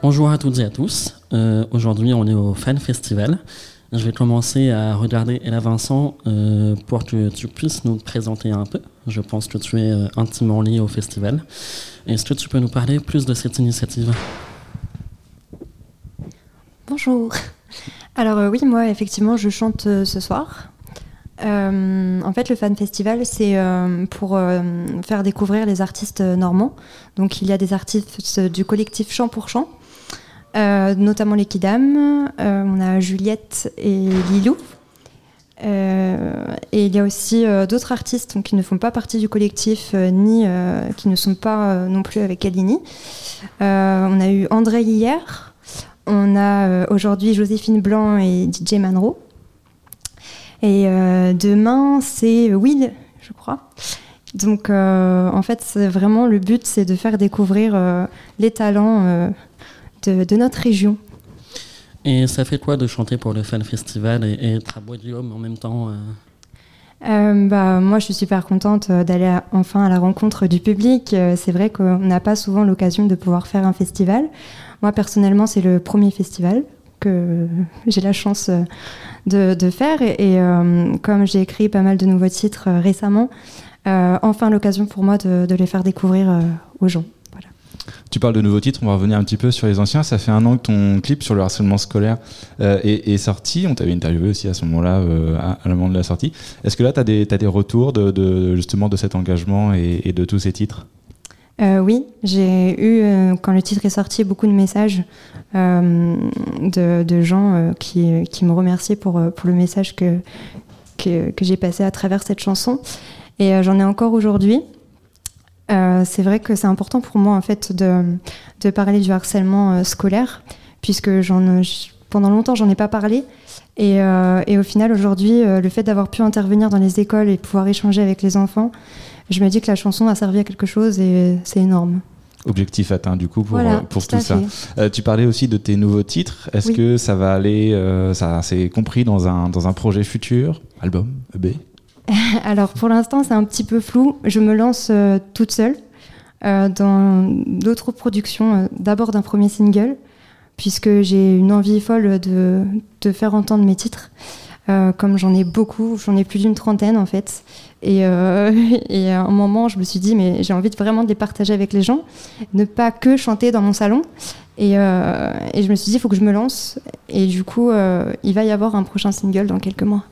Bonjour à toutes et à tous. Euh, Aujourd'hui, on est au Fan Festival. Je vais commencer à regarder Ella Vincent euh, pour que tu puisses nous présenter un peu. Je pense que tu es euh, intimement lié au festival. Est-ce que tu peux nous parler plus de cette initiative? Bonjour. Alors oui, moi effectivement, je chante ce soir. En fait, le Fan Festival, c'est pour faire découvrir les artistes normands. Donc, il y a des artistes du collectif Chant pour Chant, euh, notamment les Kidam. Euh, on a Juliette et Lilou. Euh, et il y a aussi d'autres artistes qui ne font pas partie du collectif, ni qui ne sont pas non plus avec Alini. On a eu André hier. On a aujourd'hui Joséphine Blanc et DJ Manro. Et demain, c'est Will, je crois. Donc, en fait, c'est vraiment le but, c'est de faire découvrir les talents de, de notre région. Et ça fait quoi de chanter pour le Fan Festival et, être à Bois-du-Homme en même temps euh? Euh, bah, moi, je suis super contente euh, d'aller enfin à la rencontre du public. C'est vrai qu'on n'a pas souvent l'occasion de pouvoir faire un festival. Moi, personnellement, c'est le premier festival que j'ai la chance de, de faire. Et, et, euh, comme j'ai écrit pas mal de nouveaux titres récemment, euh, enfin l'occasion pour moi de, de les faire découvrir aux gens. Tu parles de nouveaux titres, on va revenir un petit peu sur les anciens. Ça fait un an que ton clip sur le harcèlement scolaire euh, est, sorti. On t'avait interviewé aussi à ce moment-là, euh, à, à moment de la sortie. Est-ce que là, tu as des, retours de, justement de cet engagement et, de tous ces titres? Euh, oui, j'ai eu, quand le titre est sorti, beaucoup de messages de, gens qui, me remerciaient pour, le message que, j'ai passé à travers cette chanson. Et j'en ai encore aujourd'hui. Euh, c'est vrai que c'est important pour moi en fait de, de parler du harcèlement euh, scolaire, puisque j'en, j- pendant longtemps j'en ai pas parlé. Et, euh, et au final aujourd'hui, euh, le fait d'avoir pu intervenir dans les écoles et pouvoir échanger avec les enfants, je me dis que la chanson a servi à quelque chose et c'est énorme. Objectif atteint du coup pour, voilà, euh, pour tout, ça. Euh, tu parlais aussi de tes nouveaux titres. Est-ce Oui. que ça va aller, euh, ça c'est compris dans un, dans un projet futur Album EP Alors pour l'instant, c'est un petit peu flou. Je me lance euh, toute seule euh, dans d'autres productions, euh, d'abord d'un premier single, puisque j'ai une envie folle de, faire entendre mes titres. Comme j'en ai beaucoup, j'en ai plus d'une trentaine en fait. Et, à un moment, je me suis dit, mais j'ai envie de vraiment de les partager avec les gens, ne pas que chanter dans mon salon. Et, et je me suis dit, il faut que je me lance. Et du coup, il va y avoir un prochain single dans quelques mois.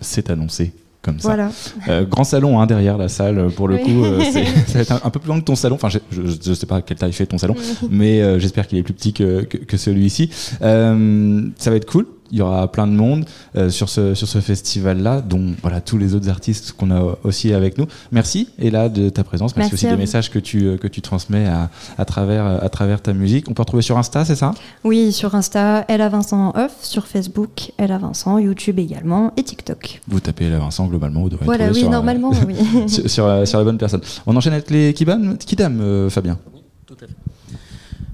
C'est annoncé comme ça. Voilà. Euh, grand salon hein, derrière la salle, pour le Oui. coup, euh, c'est- ça va être un, un peu plus long que ton salon. Enfin, je, je sais pas quelle taille fait ton salon, mais euh, j'espère qu'il est plus petit que, que, que celui-ci. Euh, ça va être cool. Il y aura plein de monde euh, sur ce, sur ce festival-là, dont voilà, tous les autres artistes qu'on a aussi avec nous. Merci, Ella, de ta présence. Merci, Merci aussi des messages que tu, euh, que tu transmets à, à, travers, à travers ta musique. On peut retrouver sur Insta, c'est ça? Oui, sur Insta, Ella Vincent Off, sur Facebook, Ella Vincent, YouTube également et TikTok. Vous tapez Ella Vincent, globalement, vous devrez Voilà, oui, sur, euh, normalement, oui. sur, sur, euh, sur la bonne personne. On enchaîne avec les Kidam, Kidam euh, Fabien.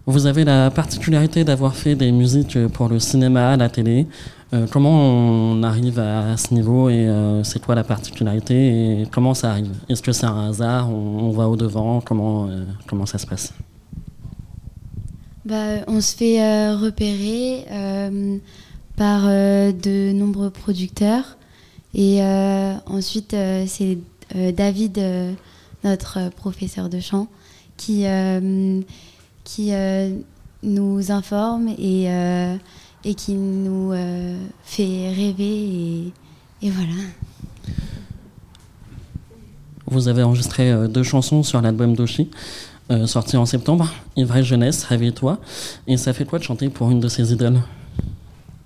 Vous avez la particularité d'avoir fait des musiques pour le cinéma, la télé. Euh, comment on arrive à ce niveau et euh, c'est quoi la particularité et comment ça arrive? Est-ce que c'est un hasard? On, va au devant comment, euh, comment ça se passe? Bah, on se fait euh, repérer euh, par euh, de nombreux producteurs. Et euh, ensuite, euh, c'est euh, David, euh, notre euh, professeur de chant, qui, euh, qui euh, nous informe et, euh, et qui nous euh, fait rêver. Et, et voilà. Vous avez enregistré euh, deux chansons sur l'album d'Oshi, euh, sorti en septembre, Ivresse Jeunesse, Réveille-toi. Et ça fait quoi de chanter pour une de ces idoles?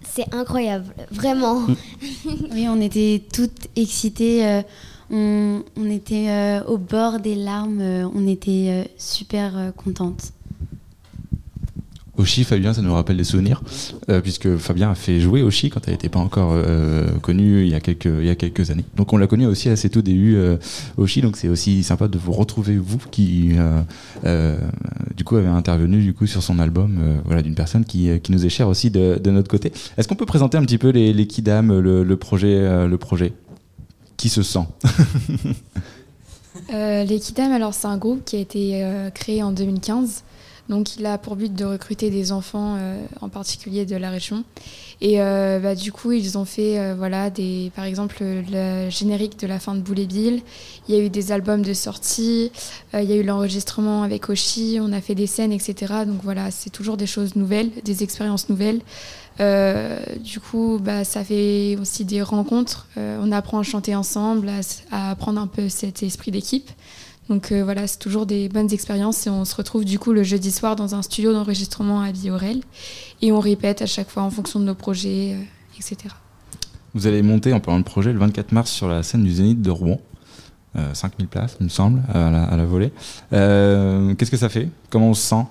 C'est incroyable, vraiment. Oui, on était toutes excitées. euh, on, on était euh, au bord des larmes. euh, on était euh, super euh, contentes. Oshi, Fabien, ça nous rappelle des souvenirs, euh, puisque Fabien a fait jouer Oshi quand elle n'était pas encore euh, connue il y, a quelques, années. Donc on l'a connue aussi à ses tout débuts, euh, Oshi, donc c'est aussi sympa de vous retrouver, vous, qui du coup avez intervenu du coup, sur son album, voilà, d'une personne qui, nous est chère aussi de, notre côté. Est-ce qu'on peut présenter un petit peu les, le, projet, le projet? Qui se sent? Les alors c'est un groupe qui a été créé en 2015. Donc il a pour but de recruter des enfants, euh, en particulier de la région. Et euh, bah, du coup, ils ont fait, euh, voilà, des, par exemple, le générique de la fin de Boule Bill. Il y a eu des albums de sortie, il y a eu l'enregistrement avec Oshi, on a fait des scènes, etc. Donc voilà, c'est toujours des choses nouvelles, des expériences nouvelles. du coup, bah, ça fait aussi des rencontres. on apprend à chanter ensemble, à, à apprendre un peu cet esprit d'équipe. Donc euh, voilà, c'est toujours des bonnes expériences et on se retrouve du coup le jeudi soir dans un studio d'enregistrement à Biorel et on répète à chaque fois en fonction de nos projets, euh, etc. Vous allez monter en parlant de projet le 24 mars sur la scène du Zénith de Rouen. 5000 euh, places, il me semble, à la, volée. Qu'est-ce que ça fait? Comment on se sent?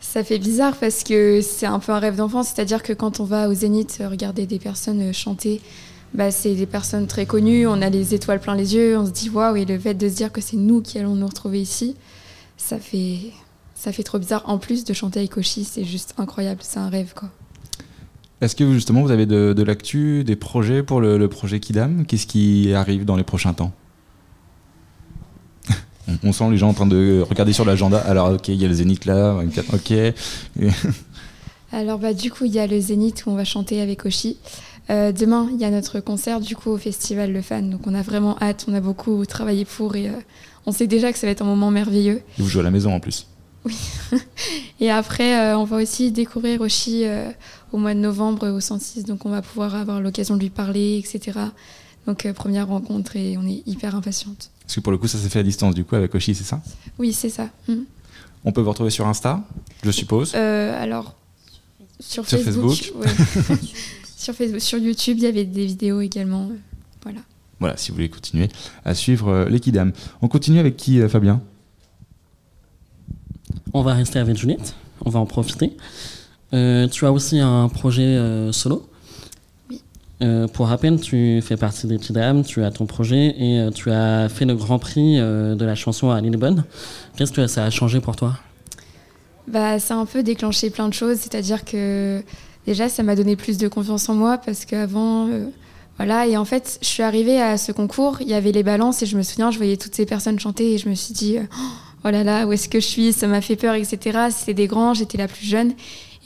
Ça fait bizarre parce que c'est un peu un rêve d'enfant, c'est-à-dire que quand on va au Zénith regarder des personnes chanter bah, c'est des personnes très connues, on a les étoiles plein les yeux, on se dit waouh, et le fait de se dire que c'est nous qui allons nous retrouver ici, ça fait, ça fait trop bizarre. En plus de chanter avec Oshi, c'est juste incroyable, c'est un rêve quoi. Est-ce que justement vous avez de, l'actu, des projets pour le, projet Kidam? Qu'est-ce qui arrive dans les prochains temps? On, sent les gens en train de regarder sur l'agenda. Alors ok, il y a le Zénith là, ok. Alors bah du coup il y a le Zénith où on va chanter avec Oshi. Euh, demain, il y a notre concert du coup au festival Le Fan, donc on a vraiment hâte, on a beaucoup travaillé pour et euh, on sait déjà que ça va être un moment merveilleux. Et vous jouez à la maison en plus. Oui. et après, euh, on va aussi découvrir Oshi au mois de novembre au 106, donc on va pouvoir avoir l'occasion de lui parler, etc. Donc première rencontre et on est hyper impatiente. Parce que pour le coup, ça s'est fait à distance du coup avec Oshi, c'est ça? Oui, c'est ça. Mm. On peut vous retrouver sur Insta, je suppose Alors, sur, Facebook. sur Facebook, sur YouTube, il y avait des vidéos également. Euh, voilà. Voilà, si vous voulez continuer à suivre euh, l'équidam. On continue avec qui, euh, Fabien? On va rester avec Juliette, on va en profiter. tu as aussi un projet solo? Oui. pour rappel, tu fais partie d'Equidam, tu as ton projet et tu as fait le grand prix de la chanson à Lillebonne. Qu'est-ce que ça a changé pour toi? Bah, Ça a un peu déclenché plein de choses, c'est-à-dire que déjà, ça m'a donné plus de confiance en moi parce qu'avant, euh, voilà. Et en fait, je suis arrivée à ce concours, il y avait les balances et je me souviens, je voyais toutes ces personnes chanter et je me suis dit, euh, oh là là, où est-ce que je suis? Ça m'a fait peur, etc. C'était des grands, j'étais la plus jeune.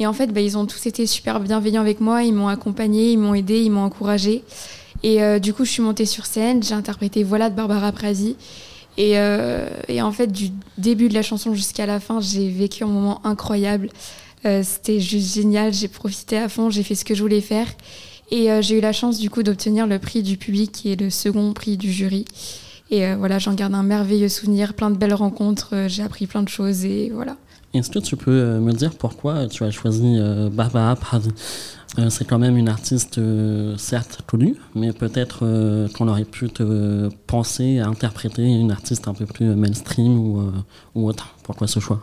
Et en fait, bah, ils ont tous été super bienveillants avec moi, ils m'ont accompagnée, ils m'ont aidée, ils m'ont encouragée. Et euh, du coup, je suis montée sur scène, j'ai interprété Voilà de Barbara Pravi. Et, et, en fait, du début de la chanson jusqu'à la fin, j'ai vécu un moment incroyable. Euh, c'était juste génial, j'ai profité à fond, j'ai fait ce que je voulais faire. Et euh, j'ai eu la chance du coup d'obtenir le prix du public qui est le second prix du jury. Et euh, voilà, j'en garde un merveilleux souvenir, plein de belles rencontres, j'ai appris plein de choses et voilà. Est-ce que tu peux me dire pourquoi tu as choisi Barbara Pravi C'est quand même une artiste certes connue, mais peut-être qu'on aurait pu te penser à interpréter une artiste un peu plus mainstream ou, ou autre. Pourquoi ce choix?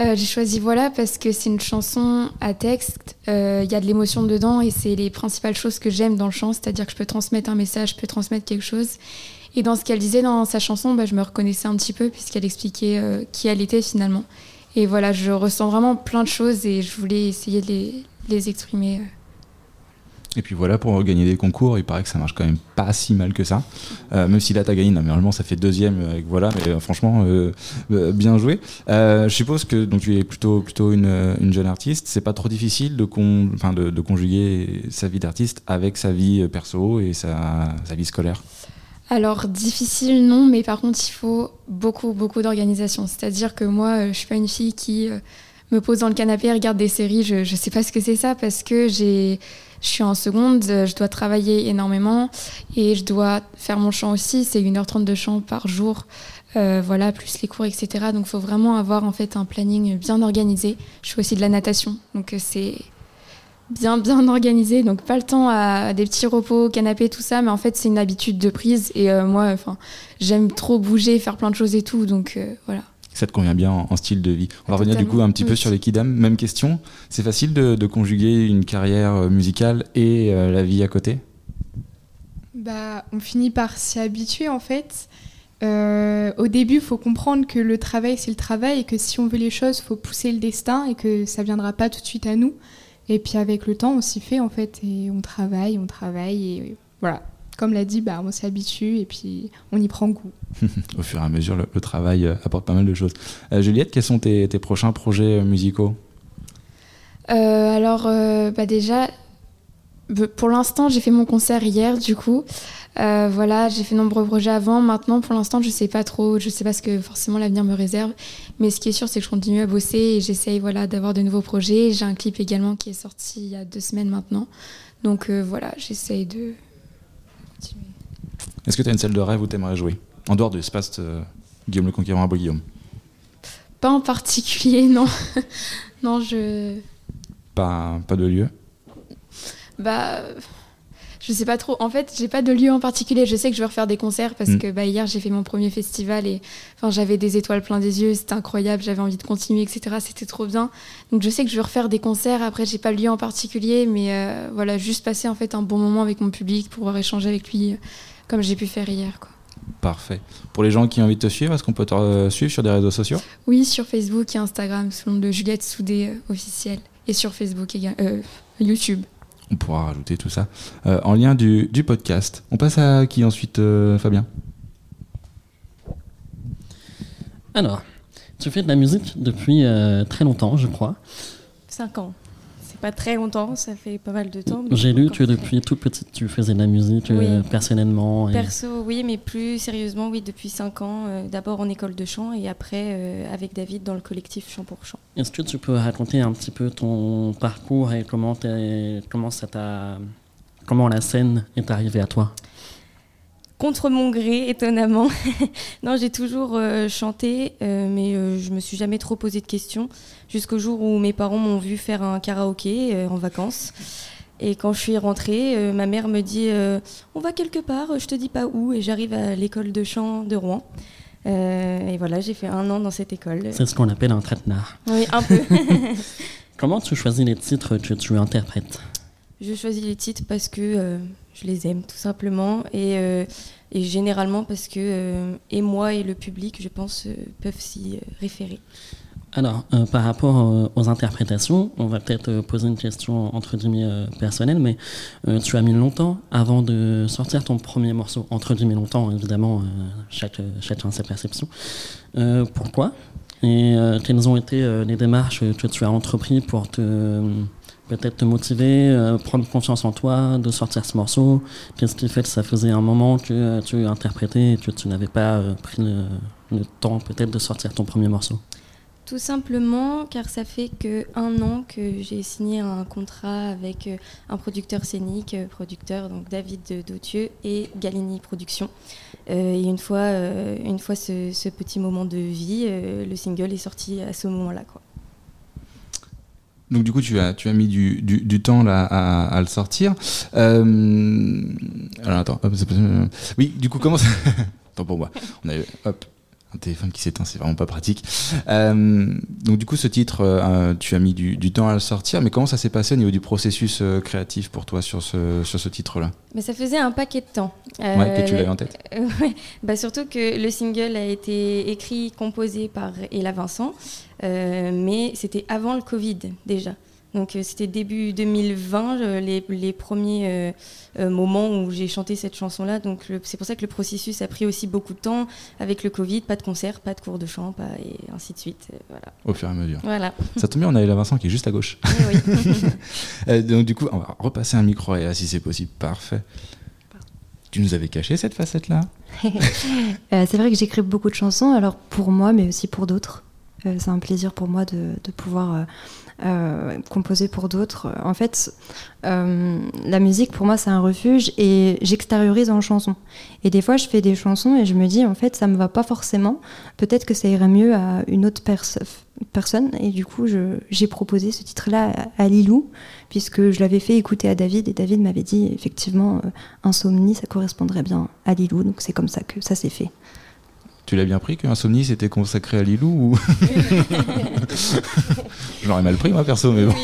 Euh, j'ai choisi Voilà parce que c'est une chanson à texte, il euh, y a de l'émotion dedans et c'est les principales choses que j'aime dans le chant, c'est-à-dire que je peux transmettre un message, je peux transmettre quelque chose. Et dans ce qu'elle disait dans sa chanson, bah, je me reconnaissais un petit peu puisqu'elle expliquait euh, qui elle était finalement. Et voilà, je ressens vraiment plein de choses et je voulais essayer de les, les exprimer. Et puis voilà, pour gagner des concours, il paraît que ça marche quand même pas si mal que ça. Euh, même si là, t'as gagné, normalement, ça fait deuxième avec voilà, mais euh, franchement, euh, bien joué. je suppose que donc, tu es plutôt, plutôt une, une jeune artiste. C'est pas trop difficile de, de, conjuguer sa vie d'artiste avec sa vie perso et sa, sa vie scolaire alors difficile non, mais par contre il faut beaucoup beaucoup d'organisation. C'est-à-dire que moi je suis pas une fille qui me pose dans le canapé et regarde des séries. Je ne sais pas ce que c'est ça parce que j'ai je suis en seconde, je dois travailler énormément et je dois faire mon chant aussi. C'est 1h30 de chant par jour, euh, voilà, plus les cours, etc. Donc faut vraiment avoir en fait un planning bien organisé. Je fais aussi de la natation, donc euh, c'est bien bien organisé. Donc pas le temps à, des petits repos, canapé, tout ça, mais en fait c'est une habitude de prise et euh, moi, enfin, j'aime trop bouger, faire plein de choses et tout, donc voilà ça te convient bien en, style de vie. On va revenir du coup un petit peu sur les Kidam. Même question, c'est facile de, conjuguer une carrière euh, musicale et euh, la vie à côté? Bah, On finit par s'y habituer en fait. Euh, au début, il faut comprendre que le travail, c'est le travail et que si on veut les choses, il faut pousser le destin et que ça viendra pas tout de suite à nous. Et puis avec le temps, on s'y fait en fait et on travaille, on travaille et voilà. Comme l'a dit, bah, on s'y habitue et puis on y prend goût. Au fur et à mesure, le, travail apporte pas mal de choses. Juliette, quels sont tes, tes prochains projets musicaux? Alors, bah déjà, pour l'instant, j'ai fait mon concert hier, du coup. Euh, voilà, j'ai fait nombreux projets avant. Maintenant, pour l'instant, je sais pas trop. Je sais pas ce que forcément l'avenir me réserve. Mais ce qui est sûr, c'est que je continue à bosser et j'essaye voilà, d'avoir de nouveaux projets. J'ai un clip également qui est sorti il y a deux semaines maintenant. Donc euh, voilà, j'essaye de continuer. Est-ce que tu as une salle de rêve où tu aimerais jouer En dehors de l'espace euh, Guillaume le Conquérant à Guillaume? Pas en particulier, non. non, je. Pas, pas de lieu? Bah je sais pas trop. En fait, j'ai pas de lieu en particulier. Je sais que je vais refaire des concerts parce mm. que bah, hier j'ai fait mon premier festival et enfin j'avais des étoiles plein des yeux, c'était incroyable, j'avais envie de continuer, etc. C'était trop bien. Donc je sais que je vais refaire des concerts. Après, j'ai pas de lieu en particulier, mais euh, voilà, juste passer en fait un bon moment avec mon public, pour pouvoir échanger avec lui euh, comme j'ai pu faire hier, quoi. Parfait. Pour les gens qui ont envie de te suivre, est-ce qu'on peut te euh, suivre sur des réseaux sociaux? Oui, sur Facebook et Instagram, sous le nom de Juliette Soudé officiel, et sur Facebook également, YouTube on pourra rajouter tout ça euh, en lien du, podcast. On passe à qui ensuite, euh, Fabien? Alors, tu fais de la musique depuis euh, très longtemps, je crois. Cinq ans pas très longtemps, ça fait pas mal de temps. J'ai lu que depuis toute petite, tu faisais de la musique euh, personnellement. Perso, oui, mais plus sérieusement, oui, depuis 5 ans. Euh, d'abord en école de chant et après euh, avec David dans le collectif Chant pour Chant. Est-ce que tu peux raconter un petit peu ton parcours et comment, comment, ça comment la scène est arrivée à toi? Contre mon gré, étonnamment. non, j'ai toujours euh, chanté, euh, mais euh, je me suis jamais trop posé de questions, jusqu'au jour où mes parents m'ont vu faire un karaoké en vacances. Et quand je suis rentrée, ma mère me dit On va quelque part, je te dis pas où, et j'arrive à l'école de chant de Rouen. et voilà, j'ai fait un an dans cette école. C'est ce qu'on appelle un traitenard. Oui, un peu. Comment tu choisis les titres que tu interprètes? Je choisis les titres parce que je les aime tout simplement. Et, euh, et généralement parce que euh, et moi et le public, je pense, euh, peuvent s'y référer. Alors, par rapport aux interprétations, on va peut-être poser une question entre guillemets personnelle, mais tu as mis longtemps avant de sortir ton premier morceau. Entre guillemets longtemps, évidemment, chaque, chacun sa perception. pourquoi? Et quelles ont été les démarches que tu as entreprises pour te peut-être te motiver, euh, prendre confiance en toi, de sortir ce morceau Qu'est-ce qui fait que ça faisait un moment que euh, tu interprétais et que tu n'avais pas euh, pris le, temps peut-être de sortir ton premier morceau? Tout simplement car ça fait que un an que j'ai signé un contrat avec un producteur scénique, producteur donc David Dautieux et Galini Productions. et une fois, une fois ce, ce, petit moment de vie, le single est sorti à ce moment-là. Quoi. Donc du coup, tu as, tu as mis du, du, temps là à, le sortir. Euh, alors attends, oui, du coup, comment ça... Attends pour moi. On a, hop, un téléphone qui s'éteint, c'est vraiment pas pratique. Euh, donc du coup, ce titre, euh, tu as mis du, temps à le sortir, mais comment ça s'est passé au niveau du processus euh, créatif pour toi sur ce, sur ce titre-là? Mais Ça faisait un paquet de temps. ouais, que tu l'avais en tête bah, Surtout que le single a été écrit, composé par Ella Vincent, mais c'était avant le Covid déjà. Donc euh, c'était début 2020, euh, les, les premiers euh, moments où j'ai chanté cette chanson-là. Donc c'est pour ça que le processus a pris aussi beaucoup de temps avec le Covid, pas de concert, pas de cours de chant, pas, et ainsi de suite. voilà. Au fur et à mesure. Voilà. Ça tombe bien, on a la Vincent qui est juste à gauche. oui. donc du coup, on va repasser un micro et si c'est possible. Parfait. Tu nous avais caché cette facette-là? C'est vrai que j'écris beaucoup de chansons, alors pour moi, mais aussi pour d'autres. C'est un plaisir pour moi de, pouvoir euh, composer pour d'autres. En fait, euh, la musique pour moi c'est un refuge et j'extériorise en chanson. Et des fois je fais des chansons et je me dis en fait ça me va pas forcément. Peut-être que ça irait mieux à une autre personne. Et du coup j'ai proposé ce titre-là à, Lilou puisque je l'avais fait écouter à David et David m'avait dit effectivement euh, Insomnie ça correspondrait bien à Lilou. Donc c'est comme ça que ça s'est fait. Tu l'as bien pris qu'Insomnie s'était consacré à Lilou ou... J'aurais mal pris, moi, perso, mais bon.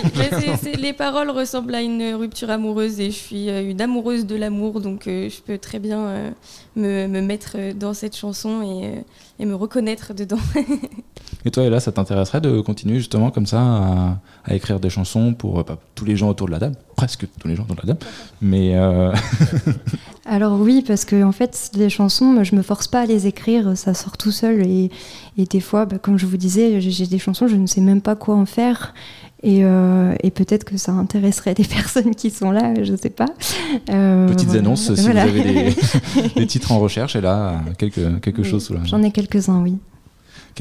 les paroles ressemblent à une rupture amoureuse et je suis euh, une amoureuse de l'amour, donc euh, je peux très bien euh, me, me, mettre dans cette chanson et, et me reconnaître dedans. et toi, et là, ça t'intéresserait de continuer justement comme ça à, à écrire des chansons pour tous les gens autour de la table presque tous les gens dans la dame. Mais euh, Alors oui, parce que en fait, les chansons, je me force pas à les écrire, ça sort tout seul. Et, et des fois, bah, comme je vous disais, j'ai des chansons, je ne sais même pas quoi en faire. Et, euh, et peut-être que ça intéresserait des personnes qui sont là, je ne sais pas. Euh, Petites annonces, si voilà. vous avez des, des, titres en recherche, et là, quelque, quelque oui, chose sous la main. J'en ai quelques-uns, oui.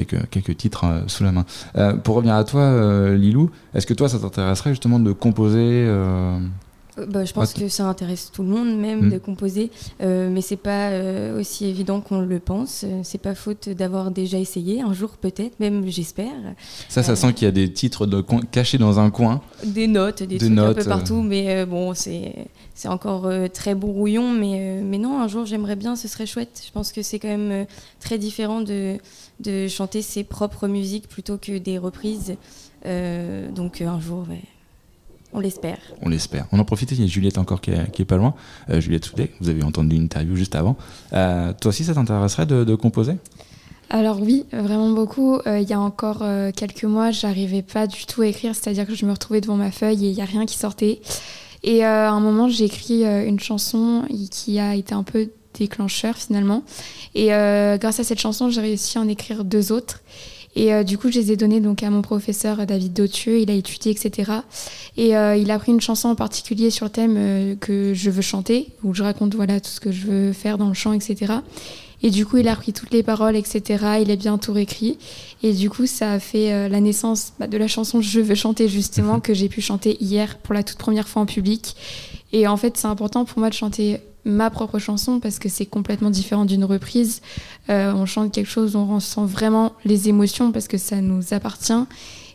Quelques, titres euh, sous la main. Euh, pour revenir à toi, euh, Lilou, est-ce que toi, ça t'intéresserait justement de composer bah, je pense que ça intéresse tout le monde, même mmh. de composer, euh, mais c'est pas euh, aussi évident qu'on le pense. C'est pas faute d'avoir déjà essayé un jour, peut-être, même j'espère. Ça, ça euh, sent qu'il y a des titres de cachés dans un coin. Des notes, des, des trucs notes, un peu partout, mais bon, c'est c'est encore très brouillon, mais mais non, un jour j'aimerais bien, ce serait chouette. Je pense que c'est quand même très différent de de chanter ses propres musiques plutôt que des reprises. donc un jour, ouais. On l'espère. On l'espère. On en profite, il y a Juliette encore qui est, qui est pas loin. Euh, Juliette Soudet, vous avez entendu une interview juste avant. Euh, toi aussi, ça t'intéresserait de, de, composer? Alors oui, vraiment beaucoup. Euh, il y a encore euh, quelques mois, j'arrivais pas du tout à écrire, c'est-à-dire que je me retrouvais devant ma feuille et il n'y a rien qui sortait. Et euh, à un moment, j'ai écrit une chanson qui a été un peu déclencheur finalement. Et grâce à cette chanson, j'ai réussi à en écrire deux autres. Et euh, du coup, je les ai donnés donc à mon professeur David Dautieux. Il a étudié, etc. Et euh, il a pris une chanson en particulier sur le thème euh, que je veux chanter, où je raconte voilà tout ce que je veux faire dans le chant, etc. Et du coup, il a repris toutes les paroles, etc. Il a bien tout réécrit. Et du coup, ça a fait la naissance bah, de la chanson Je veux chanter, justement, que j'ai pu chanter hier pour la toute première fois en public. Et en fait, c'est important pour moi de chanter ma propre chanson parce que c'est complètement différent d'une reprise. Euh, on chante quelque chose, on ressent vraiment les émotions parce que ça nous appartient.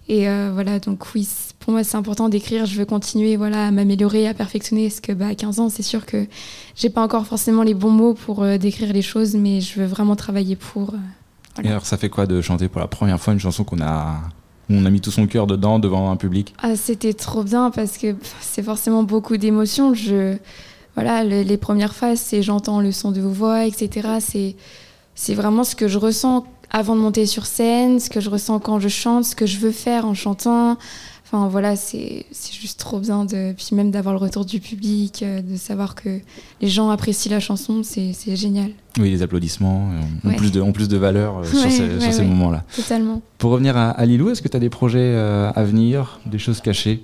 Et euh, voilà, donc oui, pour moi c'est important d'écrire. Je veux continuer voilà, à m'améliorer, à perfectionner. Parce que bah, à 15 ans, c'est sûr que j'ai pas encore forcément les bons mots pour euh, décrire les choses, mais je veux vraiment travailler pour. Voilà. Et alors, ça fait quoi de chanter pour la première fois une chanson qu'on a on a mis tout son cœur dedans devant un public? Ah, C'était trop bien parce que c'est forcément beaucoup d'émotions. Je, voilà, le, les premières phases, c'est j'entends le son de vos voix, etc. C'est, vraiment ce que je ressens avant de monter sur scène, ce que je ressens quand je chante, ce que je veux faire en chantant. Enfin voilà, c'est, juste trop bien de, puis même d'avoir le retour du public, euh, de savoir que les gens apprécient la chanson, c'est, génial. Oui, les applaudissements ont, ouais. plus, de, ont plus de valeur euh, ouais, sur ces, ouais, sur ces moments-là. Totalement. Pour revenir à, à Lilou, est-ce que tu as des projets euh, à venir, des choses cachées?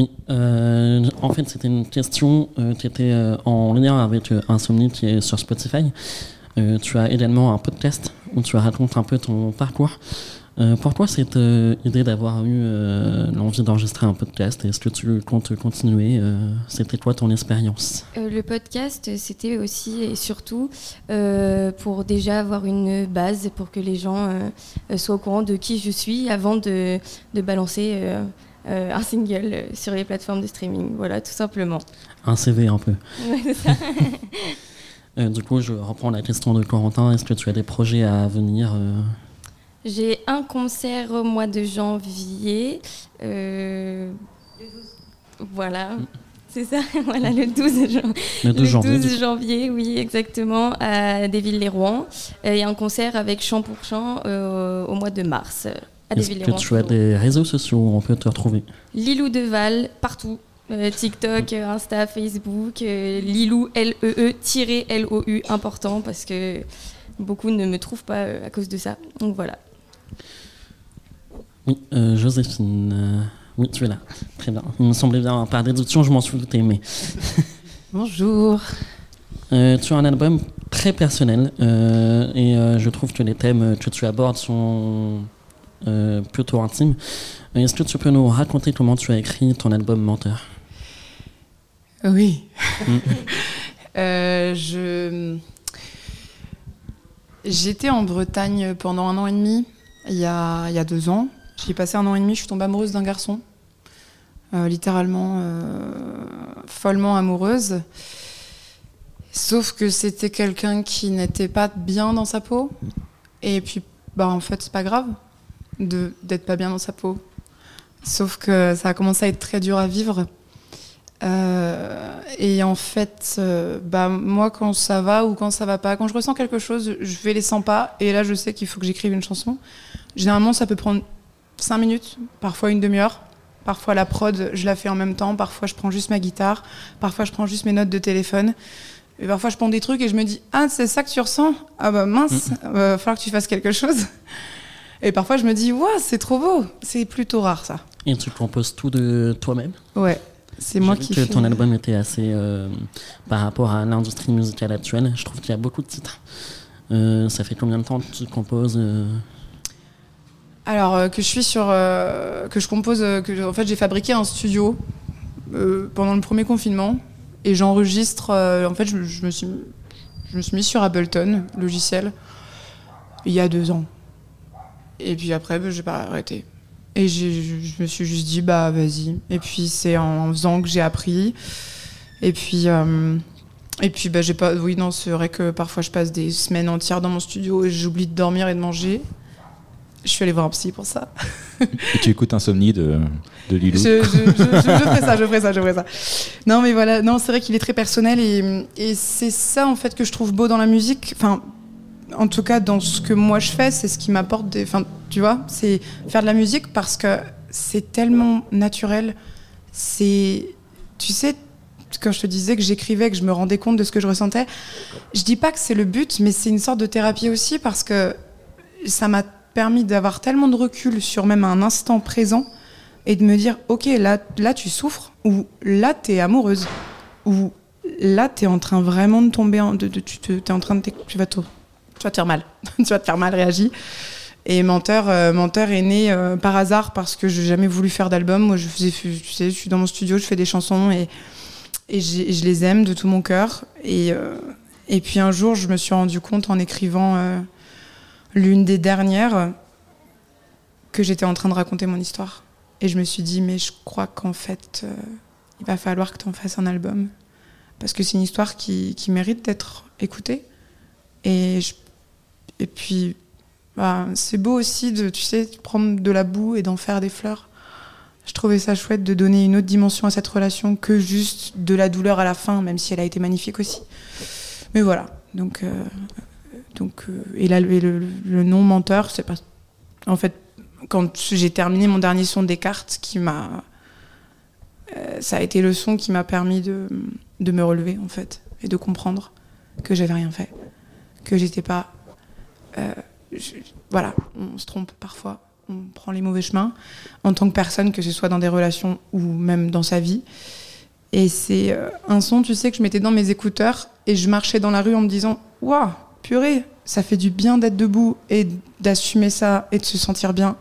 Oui, euh, en fait, c'était une question euh, qui était euh, en lien avec Insomnie qui est sur Spotify. tu as également un podcast où tu racontes un peu ton parcours. pourquoi cette idée d'avoir eu l'envie d'enregistrer un podcast? Est-ce que tu comptes continuer C'était quoi ton expérience? Le podcast, c'était aussi et surtout pour déjà avoir une base pour que les gens soient au courant de qui je suis avant de balancer euh, un single sur les plateformes de streaming. Voilà, tout simplement. Un CV un peu. Ouais, ça. euh, du coup, je reprends la question de Corentin. Est-ce que tu as des projets à venir euh... J'ai un concert au mois de janvier. Euh, voilà. Mm. C'est ça, voilà, le 12, jan... le 12 janvier. Le 12 janvier, oui, exactement, à Desville-les-Rouen. Il y a un concert avec Chant pour Chant euh, au mois de mars. Est-ce que tu as des réseaux sociaux où on peut te retrouver Lilou Deval, partout. Euh, TikTok, Insta, Facebook, euh, Lilou, L-E-E-L-O-U, important parce que beaucoup ne me trouvent pas euh, à cause de ça. Donc voilà. Oui, euh, Joséphine, oui, tu es là. Très bien. Il me semblait bien, par déduction, je m'en suis douté, mais. Bonjour. tu as un album très personnel et je trouve que les thèmes que tu abordes sont euh, plutôt intime. Est-ce que tu peux nous raconter comment tu as écrit ton album Menteur? Oui. Mm. euh, je... J'étais en Bretagne pendant un an et demi, il y a, il y a deux ans. J'y ai passé un an et demi, je suis tombée amoureuse d'un garçon. Euh, littéralement follement amoureuse. Sauf que c'était quelqu'un qui n'était pas bien dans sa peau. Et puis, bah, en fait, c'est pas grave d'être pas bien dans sa peau. Sauf que ça a commencé à être très dur à vivre. Euh, et en fait, euh, bah, moi, quand ça va ou quand ça va pas, quand je ressens quelque chose, je vais les 100 pas. Et là, je sais qu'il faut que j'écrive une chanson. Généralement, ça peut prendre 5 minutes, parfois une demi-heure. Parfois la prod, je la fais en même temps. Parfois je prends juste ma guitare. Parfois je prends juste mes notes de téléphone. Et parfois je prends des trucs et je me dis ah c'est ça que tu ressens? Ah bah mince Mm. il va falloir que tu fasses quelque chose. Et parfois je me dis ouais c'est trop beau. C'est plutôt rare ça. Et tu composes tout de toi-même Ouais. C'est moi qui que ton album était assez euh, par rapport à l'industrie musicale actuelle. Je trouve qu'il y a beaucoup de titres. Euh, ça fait combien de temps que tu composes euh, Alors que je suis sur que je compose que en fait j'ai fabriqué un studio pendant le premier confinement et j'enregistre en fait je, je me suis je me suis mis sur Ableton logiciel il y a deux ans et puis après ben, j'ai pas arrêté et je, me suis juste dit bah vas-y et puis c'est en faisant que j'ai appris et puis euh, et puis bah, j'ai pas oui non c'est vrai que parfois je passe des semaines entières dans mon studio et j'oublie de dormir et de manger je suis allée voir un psy pour ça. Et tu écoutes Insomnie de, de Lilou. Je, je, je, je- je ferai ça, je ferai ça, je ferai ça. Non, mais voilà, non, c'est vrai qu'il est très personnel et, et c'est ça en fait que je trouve beau dans la musique. Enfin, en tout cas, dans ce que moi je fais, c'est ce qui m'apporte des. Enfin, tu vois, c'est faire de la musique parce que c'est tellement naturel. C'est. Tu sais, quand je te disais que j'écrivais, que je me rendais compte de ce que je ressentais, je dis pas que c'est le but, mais c'est une sorte de thérapie aussi parce que ça m'a permis d'avoir tellement de recul sur même un instant présent et de me dire ok là là tu souffres ou là tu es amoureuse ou là tu es en train vraiment de tomber en, de, tu te- t'es en train de tu tu vas te faire mal tu vas te faire mal réagis et menteur euh, menteur est né euh, par hasard parce que j'ai jamais voulu faire d'album moi je faisais tu sais je suis dans mon studio je fais des chansons et et, je les aime de tout mon cœur et euh, et puis un jour je me suis rendu compte en écrivant l'une des dernières que j'étais en train de raconter mon histoire. Et je me suis dit, mais je crois qu'en fait, il va falloir que tu en fasses un album. Parce que c'est une histoire qui, qui mérite d'être écoutée. Et, je- et puis, bah, c'est beau aussi de, tu sais, de prendre de la boue et d'en faire des fleurs. Je trouvais ça chouette de donner une autre dimension à cette relation que juste de la douleur à la fin, même si elle a été magnifique aussi. Mais voilà. Donc, euh, donc, euh, et le, nom menteur, c'est pas. En fait, quand j'ai terminé mon dernier son Descartes, qui m'a. euh, ça a été le son qui m'a permis de, de me relever, en fait, et de comprendre que j'avais rien fait. Que j'étais pas. Euh, voilà, on se trompe parfois, on prend les mauvais chemins, en tant que personne, que ce soit dans des relations ou même dans sa vie. Et c'est euh, un son, tu sais, que je mettais dans mes écouteurs et je marchais dans la rue en me disant Waouh, purée, ça fait du bien d'être debout et d'assumer ça et de se sentir bien.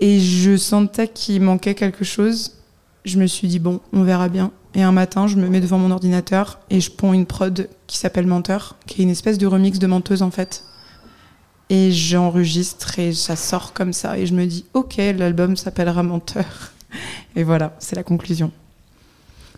Et je sentais qu'il manquait quelque chose. Je me suis dit Bon, on verra bien. Et un matin, je me mets devant mon ordinateur et je ponds une prod qui s'appelle Menteur, qui est une espèce de remix de menteuse en fait. Et j'enregistre et ça sort comme ça. Et je me dis Ok, l'album s'appellera Menteur. Et voilà, c'est la conclusion.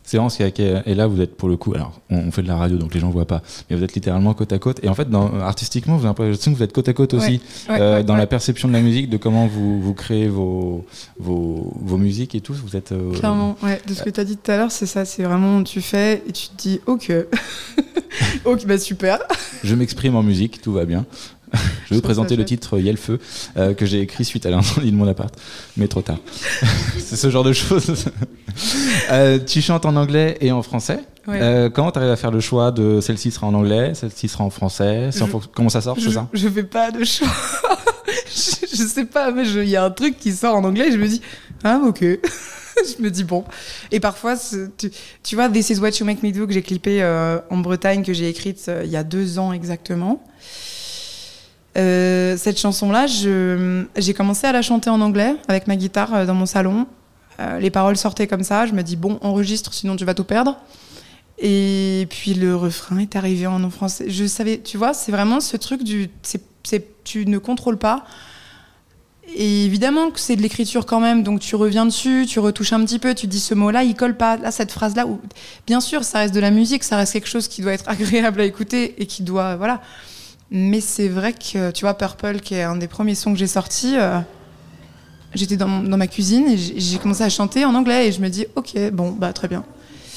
C'est vraiment ce qu'il y a- Et là, vous êtes pour le coup. Alors, on, on fait de la radio, donc les gens voient pas. Mais vous êtes littéralement côte à côte. Et en fait, dans, artistiquement, j'ai l'impression que vous êtes côte à côte aussi. Ouais, euh, ouais, dans la perception de la musique, de comment vous, vous créez vos, vos, vos musiques et tout. Vous êtes. euh, Clairement, ouais, de ce que tu as dit tout à l'heure, c'est ça, c'est vraiment tu fais et tu te dis ok. ok, bah super. Je m'exprime en musique, tout va bien. Je vais vous présenter le titre Y'a le feu euh, que j'ai écrit suite à l'incendie de mon appart, mais trop tard. c'est ce genre de choses. Euh, tu chantes en anglais et en français. Ouais. Euh, comment tu arrives à faire le choix de celle-ci sera en anglais, celle-ci sera en français en Comment ça sort, c'est je, ça? je fais pas de choix. je, je sais pas, mais il y a un truc qui sort en anglais et je me dis ah ok. je me dis bon. Et parfois, tu vois, This is what you make me do que j'ai clippé euh, en Bretagne, que j'ai écrite euh, il y a deux ans exactement. Euh, cette chanson-là, j'ai commencé à la chanter en anglais avec ma guitare euh, dans mon salon. Euh, les paroles sortaient comme ça. Je me dis bon, enregistre, sinon tu vas tout perdre. Et puis le refrain est arrivé en français. Je savais, tu vois, c'est vraiment ce truc du, tu ne contrôles pas. Et évidemment que c'est de l'écriture quand même, donc tu reviens dessus, tu retouches un petit peu, tu dis ce mot-là, il colle pas. Là, cette phrase-là, bien sûr, ça reste de la musique, ça reste quelque chose qui doit être agréable à écouter et qui doit, voilà. Mais c'est vrai que, tu vois, Purple, qui est un des premiers sons que j'ai sortis, euh, j'étais dans, dans ma cuisine et j'ai commencé à chanter en anglais et je me dis, ok, bon, bah très bien.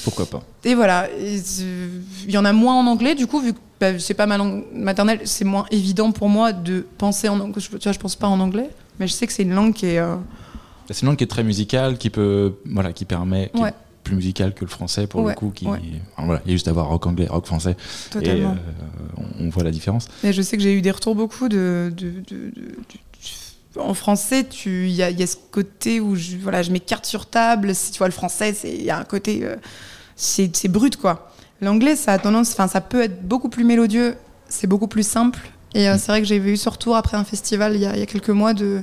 Pourquoi pas Et voilà, euh, il y en a moins en anglais, du coup, vu que bah, c'est pas ma langue maternelle, c'est moins évident pour moi de penser en anglais. Tu vois, je pense pas en anglais, mais je sais que c'est une langue qui est, euh, C'est une langue qui est très musicale, qui peut, voilà, qui permet, qui est Ouais. Plus musicale que le français pour Ouais, le coup. Qui, ouais. enfin, voilà, il y a juste à voir rock anglais, rock français, Totalement. et euh, on, on voit la différence. Mais je sais que j'ai eu des retours beaucoup de. de- de- de- du- en français, tu- il y, a- il y a ce côté où je, voilà, je m'écarte sur table. Si tu vois le français, c'est- il y a un côté. euh, c'est brut, quoi. L'anglais, ça a tendance. Enfin, ça peut être beaucoup plus mélodieux, c'est beaucoup plus simple. Et euh, c'est vrai que j'ai eu ce retour après un festival il y a, il y a quelques mois de.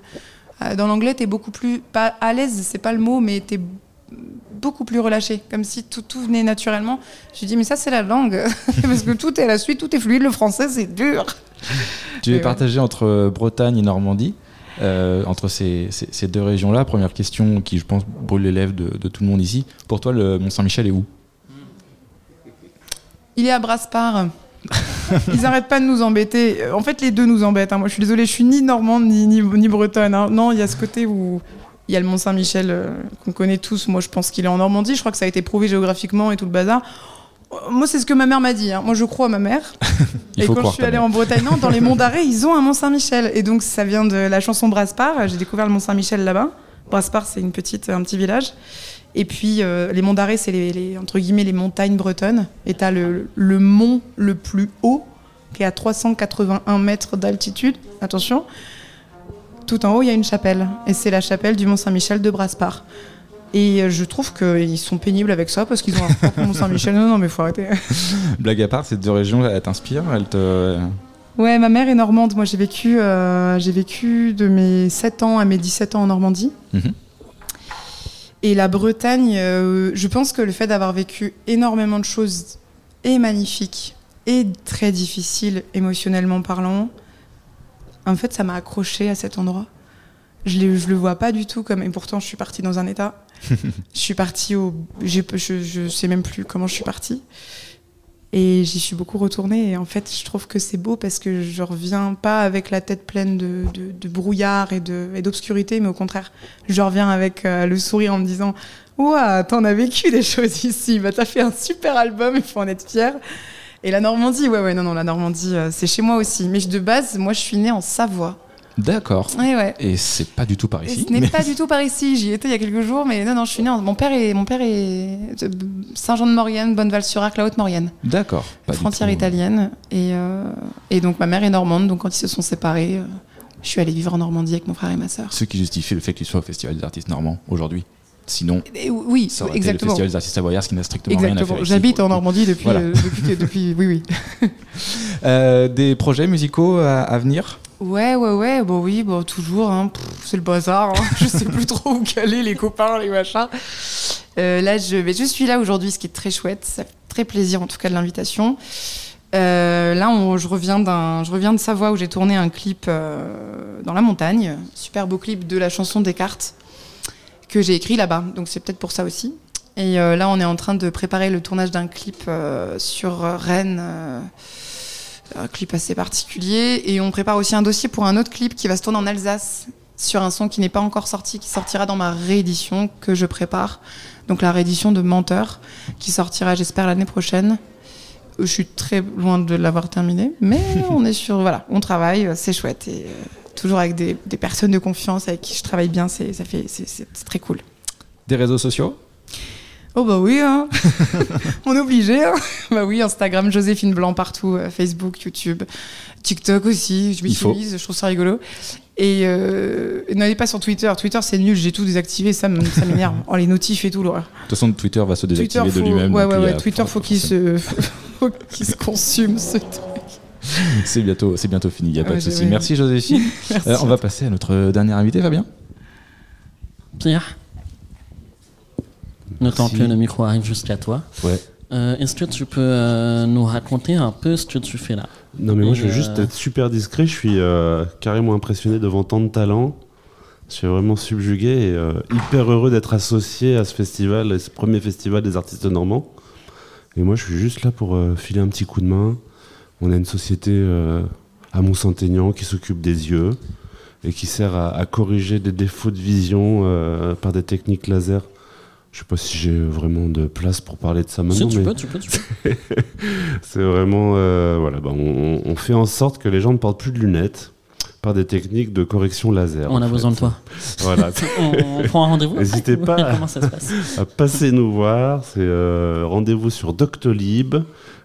euh, dans l'anglais, t'es beaucoup plus. Pas à l'aise, c'est pas le mot, mais t'es beaucoup plus relâché, comme si tout, tout venait naturellement. Je dis mais ça c'est la langue, parce que tout est à la suite, tout est fluide. Le français c'est dur. Tu es ouais. partagé entre Bretagne et Normandie, euh, entre ces, ces- ces deux régions-là. Première question qui, je pense, brûle les lèvres de, de tout le monde ici. Pour toi, le Mont-Saint-Michel est où? Il est à Braspar. Ils arrêtent pas de nous embêter. En fait, les deux nous embêtent. hein. Moi, je suis désolée, je suis ni normande ni, ni, ni bretonne. hein. Non, il y a ce côté où il y a le Mont Saint-Michel euh, qu'on connaît tous. Moi, je pense qu'il est en Normandie. Je crois que ça a été prouvé géographiquement et tout le bazar. Euh, Moi, c'est ce que ma mère m'a dit. hein. Moi, je crois à ma mère. Il et faut quand je croire suis ta allée mère. en Bretagne, non, dans les monts d'Arrée, ils ont un Mont Saint-Michel. Et donc, ça vient de la chanson Braspar. J'ai découvert le Mont Saint-Michel là-bas. Braspar, c'est une petite, un petit village. Et puis, euh, les monts d'Arrée, c'est les, les- entre guillemets les montagnes bretonnes. Et t'as le, le mont le plus haut, qui est à 381 mètres d'altitude. Attention. Tout en haut, il y a une chapelle. Et c'est la chapelle du Mont Saint-Michel de Braspar. Et euh, je trouve qu'ils sont pénibles avec ça parce qu'ils ont un propre Mont Saint-Michel. Non, non, mais faut arrêter. Blague à part, ces deux régions, elles t'inspirent elles te... Ouais, ma mère est normande. Moi, j'ai vécu, euh, j'ai vécu de mes 7 ans à mes 17 ans en Normandie. Mhm. Et la Bretagne, euh, je pense que le fait d'avoir vécu énormément de choses et magnifiques et très difficiles émotionnellement parlant, en fait, ça m'a accroché à cet endroit. Je, je le vois pas du tout comme. Et pourtant, je suis partie dans un état. je suis partie au. Je, je sais même plus comment je suis partie. Et j'y suis beaucoup retournée. Et en fait, je trouve que c'est beau parce que je reviens pas avec la tête pleine de, de- de brouillard et d'obscurité, mais au contraire, je reviens avec euh, le sourire en me disant Ouah, t'en as vécu des choses ici. Bah, t'as fait un super album, il faut en être fier. Et la Normandie, ouais, ouais, non, non, la Normandie, euh, c'est chez moi aussi. Mais de base, moi, je suis née en Savoie. D'accord. Ouais, ouais. Et c'est pas du tout par Et ici. ce n'est mais- pas du tout par ici. J'y étais il y a quelques jours, mais non, non, je suis née. En... Mon père est, mon père est de Saint-Jean-de-Maurienne, Bonneval-sur-Arc, la Haute-Maurienne, D'accord. Frontière tout. italienne. Et, euh, et donc ma mère est normande. Donc quand ils se sont séparés, euh, je suis allée vivre en Normandie avec mon frère et ma sœur. Ce qui justifie le fait que tu sois au Festival des artistes normands aujourd'hui. Sinon, oui, ça aurait été le exactement. Festival des artistes savoyards, ce qui n'a strictement rien à Exactement. faire J'habite en. Normandie depuis, Voilà. euh, depuis, oui, oui. Euh, des projets musicaux à, à venir? Ouais, ouais, ouais, bon oui, bon toujours, hein, c'est le bazar, hein. je sais plus trop où caler les copains, les machins. Euh, là, je, mais je suis là aujourd'hui, ce qui est très chouette, ça fait très plaisir en tout cas de l'invitation. Euh, là, on- je, reviens je reviens de Savoie où j'ai tourné un clip euh, dans la montagne, super beau clip de la chanson Descartes que j'ai écrit là-bas, donc c'est peut-être pour ça aussi. Et euh, là, on est en train de préparer le tournage d'un clip euh, sur Rennes. euh, un clip assez particulier. Et on prépare aussi un dossier pour un autre clip qui va se tourner en Alsace sur un son qui n'est pas encore sorti, qui sortira dans ma réédition que je prépare. Donc la réédition de Menteur, qui sortira, j'espère, l'année prochaine. Je suis très loin de l'avoir terminé, mais on est sur. Voilà, on travaille, c'est chouette. Et toujours avec des, des personnes de confiance avec qui je travaille bien, c'est ça fait, c'est- très cool. Des réseaux sociaux? Oh bah oui, hein. on est obligé. Hein. Bah oui, Instagram, Joséphine Blanc partout, euh, Facebook, YouTube, TikTok aussi. Je mise, je trouve ça rigolo. Et euh, n'allez pas sur Twitter. Twitter, c'est nul, j'ai tout désactivé, ça ça m'énerve. oh, les notifs et tout, l'horreur. De toute façon, Twitter va se désactiver Twitter, de faut... lui-même. Ouais, ouais, ouais. Twitter, faut qu'il se... faut qu'il se consume, ce truc. C'est bientôt, c'est bientôt fini, il n'y a pas Ouais, de souci. Merci Joséphine. Merci. Euh, on va passer à notre dernier invité, Fabien. Pierre, le temps que le micro arrive jusqu'à toi. Ouais. Euh, Est-ce que tu peux euh, nous raconter un peu ce que tu fais là? Non, mais moi, Et, je veux juste euh, être super discret. Je suis euh, carrément impressionné devant tant de talent. Je suis vraiment subjugué et euh, hyper heureux d'être associé à ce festival, à ce premier festival des artistes normands. Et moi, je suis juste là pour euh, filer un petit coup de main. On a une société euh, à Mont-Saint-Aignan qui s'occupe des yeux et qui sert à, à corriger des défauts de vision euh, par des techniques laser. Je sais pas si j'ai vraiment de place pour parler de ça Si, maintenant. tu mais... peux, tu peux, tu peux. C'est vraiment. euh, voilà, bah, on, on fait en sorte que les gens ne portent plus de lunettes. par des techniques de correction laser. On a fait. besoin de toi. Voilà. on, on prend un rendez-vous N'hésitez pas à- Comment ça se passe à passer nous voir. C'est euh, rendez-vous sur Doctolib.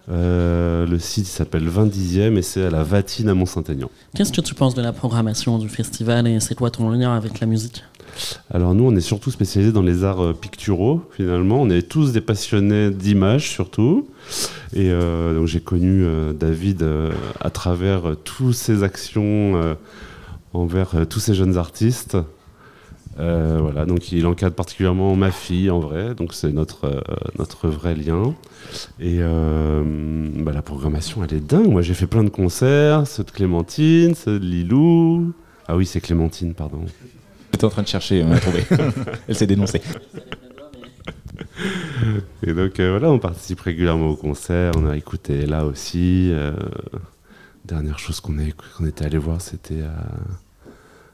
Euh, le site s'appelle 20 dixième et c'est à la Vatine à Mont-Saint-Aignan. Qu'est-ce que tu penses de la programmation du festival et c'est quoi ton lien avec la musique? Alors nous, on est surtout spécialisés dans les arts euh, picturaux, finalement. On est tous des passionnés d'images, surtout. Et euh, donc j'ai connu euh, David euh, à travers toutes ses actions envers tous ces jeunes artistes. Euh, voilà, donc il encadre particulièrement ma fille en vrai, donc c'est notre, euh, notre vrai lien. Et euh, bah, la programmation, elle est dingue. Moi, j'ai fait plein de concerts, ceux de Clémentine, ceux de Lilou. Ah oui, c'est Clémentine, pardon. J'étais en train de chercher, on a trouvé. Elle s'est dénoncée. Et donc euh, voilà, on participe régulièrement au concert, on a écouté là aussi. euh, dernière chose qu'on qu'on était allé voir, c'était à,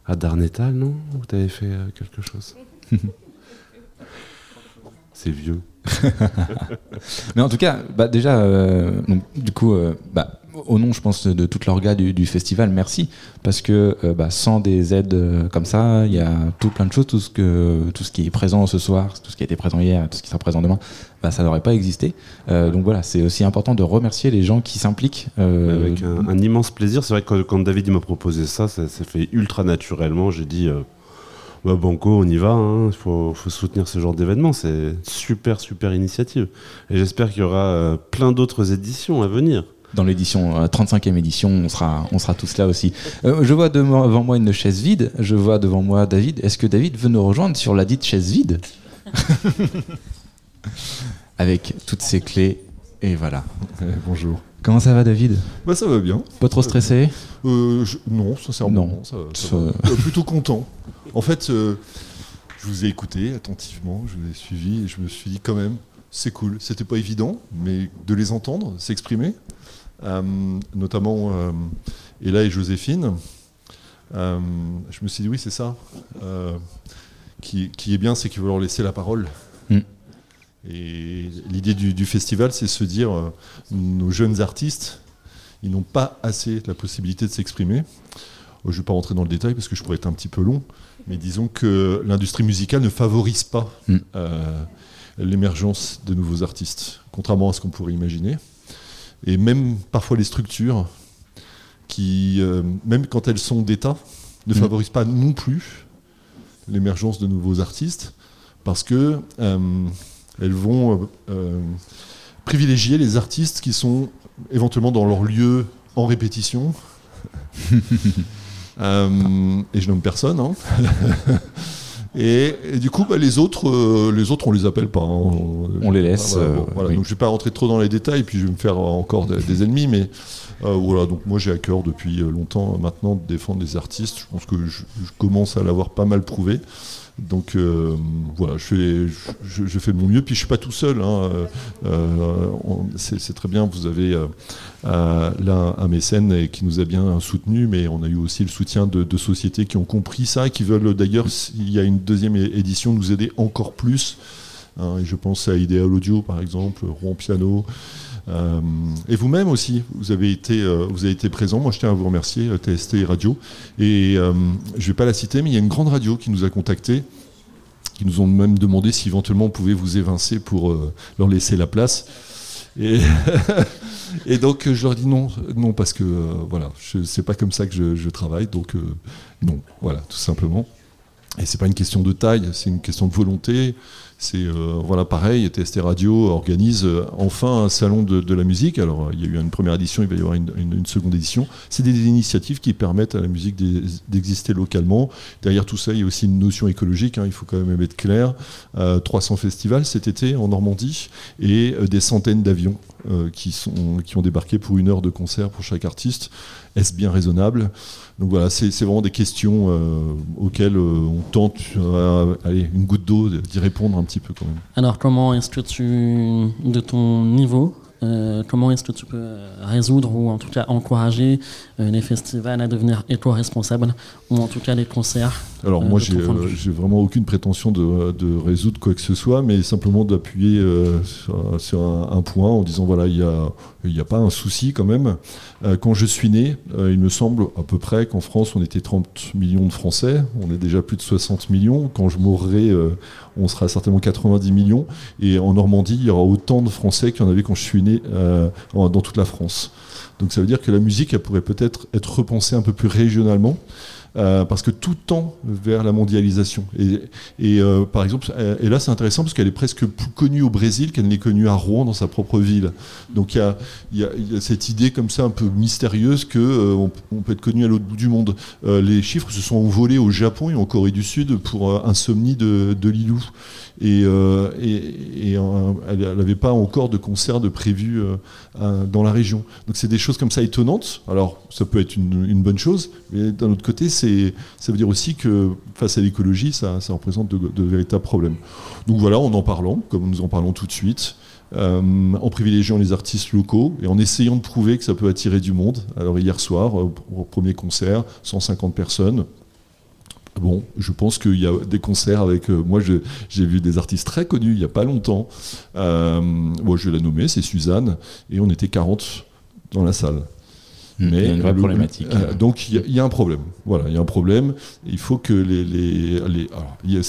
à Darnétal, non Où t'avais fait euh, quelque chose C'est vieux. Mais en tout cas, bah déjà, euh, donc, du coup, euh, bah, au nom, je pense, de toute l'orga du, festival, merci. Parce que euh, bah, sans des aides euh, comme ça, il y a tout plein de choses, tout ce, que, tout ce qui est présent ce soir, tout ce qui a été présent hier, tout ce qui sera présent demain, bah, ça n'aurait pas existé. Euh, donc voilà, c'est aussi important de remercier les gens qui s'impliquent. Avec un, immense plaisir. C'est vrai que quand, David m'a proposé ça, ça s'est fait ultra naturellement. J'ai dit, bah, Banco, on y va. Il faut, faut soutenir ce genre d'événement. C'est super, super initiative. Et j'espère qu'il y aura plein d'autres éditions à venir. Dans l'édition euh, 35e édition, on sera, on sera tous là aussi. Euh, je vois devant moi une chaise vide. Je vois devant moi David. Est-ce que David veut nous rejoindre sur la dite chaise vide Avec toutes ses clés. Et voilà. bonjour. Comment ça va, David? Bah ça va bien. Pas trop stressé? Euh, je- Non, sincèrement, Non. ça, ça Ça- va. Euh, plutôt content. En fait, euh, je vous ai écouté attentivement, je vous ai suivi et je me suis dit quand même, c'est cool. C'était pas évident, mais de les entendre s'exprimer, euh, notamment euh, Ella et Joséphine, euh, je me suis dit oui, c'est ça. Euh, qui, qui est bien, c'est qu'il faut leur laisser la parole. Mm. Et l'idée du, du festival, c'est se dire, euh, nos jeunes artistes, ils n'ont pas assez la possibilité de s'exprimer. Euh, Je ne vais pas rentrer dans le détail parce que je pourrais être un petit peu long, mais disons que l'industrie musicale ne favorise pas Mm. euh, l'émergence de nouveaux artistes, contrairement à ce qu'on pourrait imaginer. Et même parfois les structures, qui, euh, même quand elles sont d'État, ne Mm. favorisent pas non plus l'émergence de nouveaux artistes, parce que euh, elles vont euh, privilégier les artistes qui sont éventuellement dans leur lieu en répétition. Et je nomme personne. hein. et, et du coup, bah, les autres, euh, les autres, on les appelle pas. hein. On les laisse, Voilà, euh, bon, voilà. oui. Donc, je vais pas rentrer trop dans les détails, puis je vais me faire encore des, des ennemis. Mais euh, voilà. Donc moi, j'ai à cœur depuis euh, longtemps euh, maintenant de défendre les artistes. Je pense que je, je commence à l'avoir pas mal prouvé. Donc euh, voilà, je fais, je, fais de mon mieux. Puis je suis pas tout seul. hein. Euh, euh, c'est très bien. Vous avez là un mécène qui nous a bien soutenu, mais on a eu aussi le soutien de, sociétés qui ont compris ça qui veulent d'ailleurs, s'il y a une deuxième édition, nous aider encore plus. hein. et je pense à Ideal Audio par exemple, Rouen Piano. Euh, et vous-même aussi, vous avez été, euh, vous avez été présent. Moi, je tiens à vous remercier, euh, TST Radio. Et euh, je ne vais pas la citer, mais il y a une grande radio qui nous a contactés, qui nous ont même demandé si éventuellement on pouvait vous évincer pour euh, leur laisser la place. Et, donc, euh, je leur dis non, non, parce que euh, voilà, c'est pas comme ça que je, je travaille. Donc, euh, non, voilà, tout simplement. Et c'est pas une question de taille, c'est une question de volonté. C'est euh, voilà pareil, TST Radio organise euh, enfin un salon de, la musique. Alors euh, il y a eu une première édition, il va y avoir une, seconde édition. C'est des initiatives qui permettent à la musique d'e- d'exister localement. Derrière tout ça, il y a aussi une notion écologique. hein, il faut quand même être clair. Euh, 300 festivals cet été en Normandie et des centaines d'avions qui ont débarqué pour une heure de concert pour chaque artiste. Est-ce bien raisonnable? Donc voilà, c'est vraiment des questions auxquelles on tente, une goutte d'eau, d'y répondre Alors, comment est-ce que tu, de ton niveau, euh, comment est-ce que tu peux résoudre ou en tout cas encourager euh, les festivals à devenir éco-responsables ou en tout cas les concerts Alors euh, moi, j'ai euh, j'ai vraiment aucune prétention de, de résoudre quoi que ce soit, mais simplement d'appuyer euh, sur, sur un, un point en disant voilà, il y a, il n'y a pas un souci quand même. Euh, quand je suis né, euh, il me semble à peu près qu'en France, on était 30 millions de Français. On est déjà plus de 60 millions. Quand je mourrai, euh, on sera certainement 90 millions. Et en Normandie, il y aura autant de Français qu'il y en avait quand je suis né euh, dans toute la France. Donc ça veut dire que la musique, elle pourrait peut-être être repensée un peu plus régionalement. Euh, parce que tout tend vers la mondialisation. Et, euh, par exemple, euh, et là c'est intéressant parce qu'elle est presque plus connue au Brésil qu'elle n'est connue à Rouen dans sa propre ville. Donc il y a, y a- y a cette idée comme ça un peu mystérieuse que on, on peut être connu à l'autre bout du monde. Les chiffres se sont envolés au Japon et en Corée du Sud pour Insomnie de, de Lilou. Et, euh, euh, elle n'avait pas encore de concert de prévu euh, dans la région. Donc c'est des choses comme ça étonnantes. Alors ça peut être une, bonne chose, mais d'un autre côté, ça veut dire aussi que face à l'écologie, ça, représente de, véritables problèmes. Donc voilà, en en parlant, comme nous en parlons tout de suite, en privilégiant les artistes locaux et en essayant de prouver que ça peut attirer du monde. Alors hier soir, au premier concert, 150 personnes. Bon, je pense qu'il y a des concerts avec. euh, moi, j'ai vu des artistes très connus il n'y a pas longtemps. Euh, moi, je vais la nommer, c'est Suzanne, et on était 40 dans la salle. Hmm, il y a une vraie le- problématique. euh, donc il y, a- il y a un problème. Voilà, il y a un problème. Il faut que les, les, les-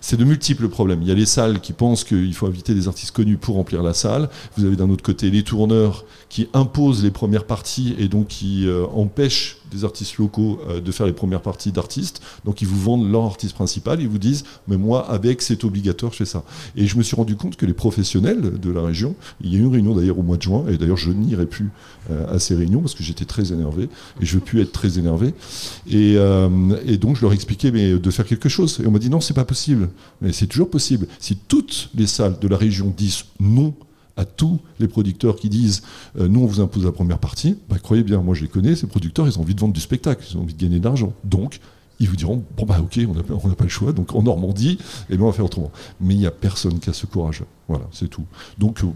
c'est de multiples problèmes. Il y a les salles qui pensent qu'il faut inviter des artistes connus pour remplir la salle. Vous avez d'un autre côté les tourneurs qui imposent les premières parties et donc qui euh, empêchent des artistes locaux euh, de faire les premières parties d'artistes. Donc ils vous vendent leur artiste principal, ils vous disent mais moi avec c'est obligatoire fais ça. Et je me suis rendu compte que les professionnels de la région, il y a eu une réunion d'ailleurs au mois de juin et d'ailleurs je n'irai plus euh, à ces réunions parce que j'étais très énervé et je veux plus être très énervé. Et, euh, et donc je leur expliquais mais de faire quelque chose. Et on m'a dit non c'est pas possible. Mais c'est toujours possible. Si toutes les salles de la région disent non à tous les producteurs qui disent euh, nous on vous impose la première partie, bah, croyez bien, moi je les connais, ces producteurs ils ont envie de vendre du spectacle, ils ont envie de gagner de l'argent. Donc ils vous diront bon bah ok on n'a on pas le choix, donc en Normandie, eh ben, on va faire autrement. Mais il n'y a personne qui a ce courage. Voilà, c'est tout. Donc euh,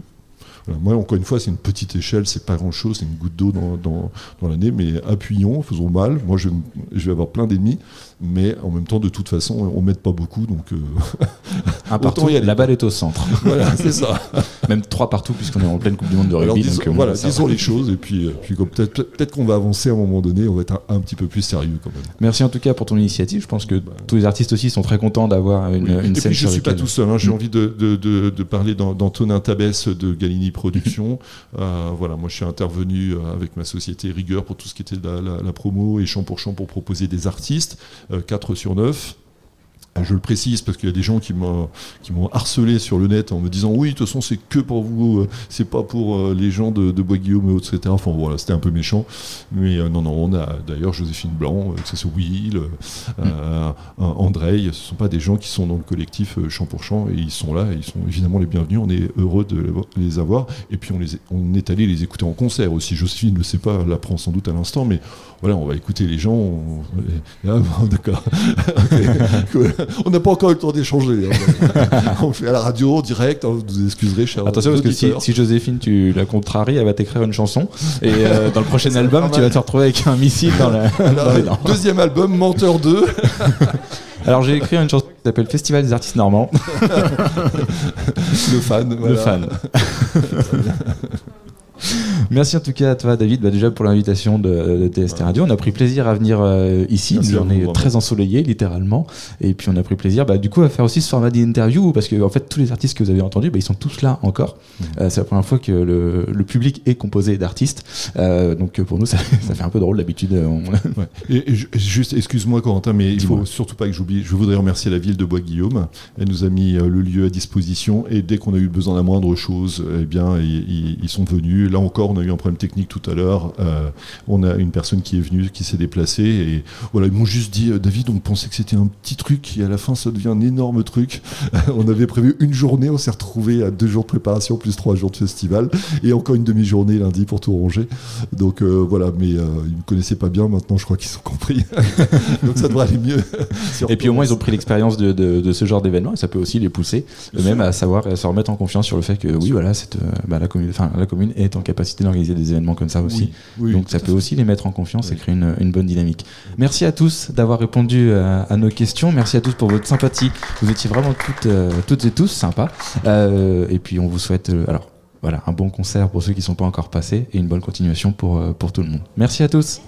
voilà, moi encore une fois c'est une petite échelle, c'est pas grand chose, c'est une goutte d'eau dans, dans, dans l'année, mais appuyons, faisons mal. Moi je, je vais avoir plein d'ennemis, mais en même temps de toute façon on m'aide pas beaucoup, donc euh, Un partout, y aller. la balle est au centre. Voilà, c'est ça. Même trois partout, puisqu'on est en pleine Coupe du Monde de rugby. Alors, disons, donc, euh, voilà, disons les choses et puis, euh, puis peut-être qu'on va avancer à un moment donné, on va être un, un petit peu plus sérieux quand même. Merci en tout cas pour ton initiative. Je pense que tous les artistes aussi sont très contents d'avoir une, Oui. une et scène puis je sur suis pas tout seul, hein. j'ai Mm. envie de, de, de, de parler d'An- d'Antonin Tabès de Galini Productions. Voilà, moi je suis intervenu avec ma société Rigueur pour tout ce qui était la, la- la promo et champ pour champ pour proposer des artistes, 4 sur 9. Euh, Je le précise parce qu'il y a des gens qui m'ont harcelé sur le net en me disant oui de toute façon c'est que pour vous euh, c'est pas pour euh, les gens de, de Bois Guillaume etc enfin voilà c'était un peu méchant. Mais euh, non non on a d'ailleurs Joséphine Blanc que ce Will euh, euh, Andrei ce sont pas des gens qui sont dans le collectif champ pour champ et ils sont là et ils sont évidemment les bienvenus. On est heureux de les avoir. Et puis on les on est allé les écouter en concert aussi. Joséphine ne sait pas l'apprend sans doute à l'instant mais voilà on va écouter les gens et- ah, d'accord on n'a pas encore eu le temps d'échanger. hein. on fait à la radio, en direct. hein, vous excuserez, chers Attention parce que si, Joséphine tu la contraries, elle va t'écrire une chanson et euh, dans le prochain album tu vas te retrouver avec un missile dans, la, Alors, dans deuxième album, Menteur 2. Alors j'ai écrit une chanson qui s'appelle Festival des artistes normands. Le fan. Le fan. Merci en tout cas à toi David bah, déjà pour l'invitation de, de TST Radio. On a pris plaisir à venir euh, ici, Merci une vous, journée très ensoleillée littéralement. Et puis on a pris plaisir bah, du coup à faire aussi ce format d'interview parce que en fait tous les artistes que vous avez entendus bah, ils sont tous là encore. Mmh. Euh, c'est la première fois que le, le public est composé d'artistes. Euh, donc pour nous ça, ça fait un peu drôle d'habitude. on- Ouais. Et, et ju- juste, excuse-moi Corentin, mais il Dis-moi. faut surtout pas que j'oublie. Je voudrais remercier la ville de Bois-Guillaume. Elle nous a mis le lieu à disposition et dès qu'on a eu besoin d'un moindre chose, eh bien, ils sont venus. Là encore, on a eu un problème technique tout à l'heure. Euh, on a une personne qui est venue, qui s'est déplacée et voilà, ils m'ont juste dit, euh, David, on pensait que c'était un petit truc et à la fin, ça devient un énorme truc. on avait prévu une journée, on s'est retrouvé à deux jours de préparation plus trois jours de festival et encore une demi-journée lundi pour tout ranger. Donc euh, voilà, mais euh, ils me connaissaient pas bien. Maintenant, je crois qu'ils ont compris. Donc ça devrait aller mieux. Et puis au moins ils ont pris l'expérience de, de- de ce genre d'événement et ça peut aussi les pousser eux-mêmes à savoir à se remettre en confiance sur le fait que oui voilà cette, bah, la, commune, la commune est en capacité organiser des événements comme ça aussi. Donc ça peut aussi les mettre en confiance et créer une, une, bonne dynamique. Merci à tous d'avoir répondu à, à, nos questions. Merci à tous pour votre sympathie. Vous étiez vraiment toutes, toutes et tous sympas. et puis on vous souhaite alors voilà un bon concert pour ceux qui ne sont pas encore passés et une bonne continuation pour, pour tout le monde. Merci à tous.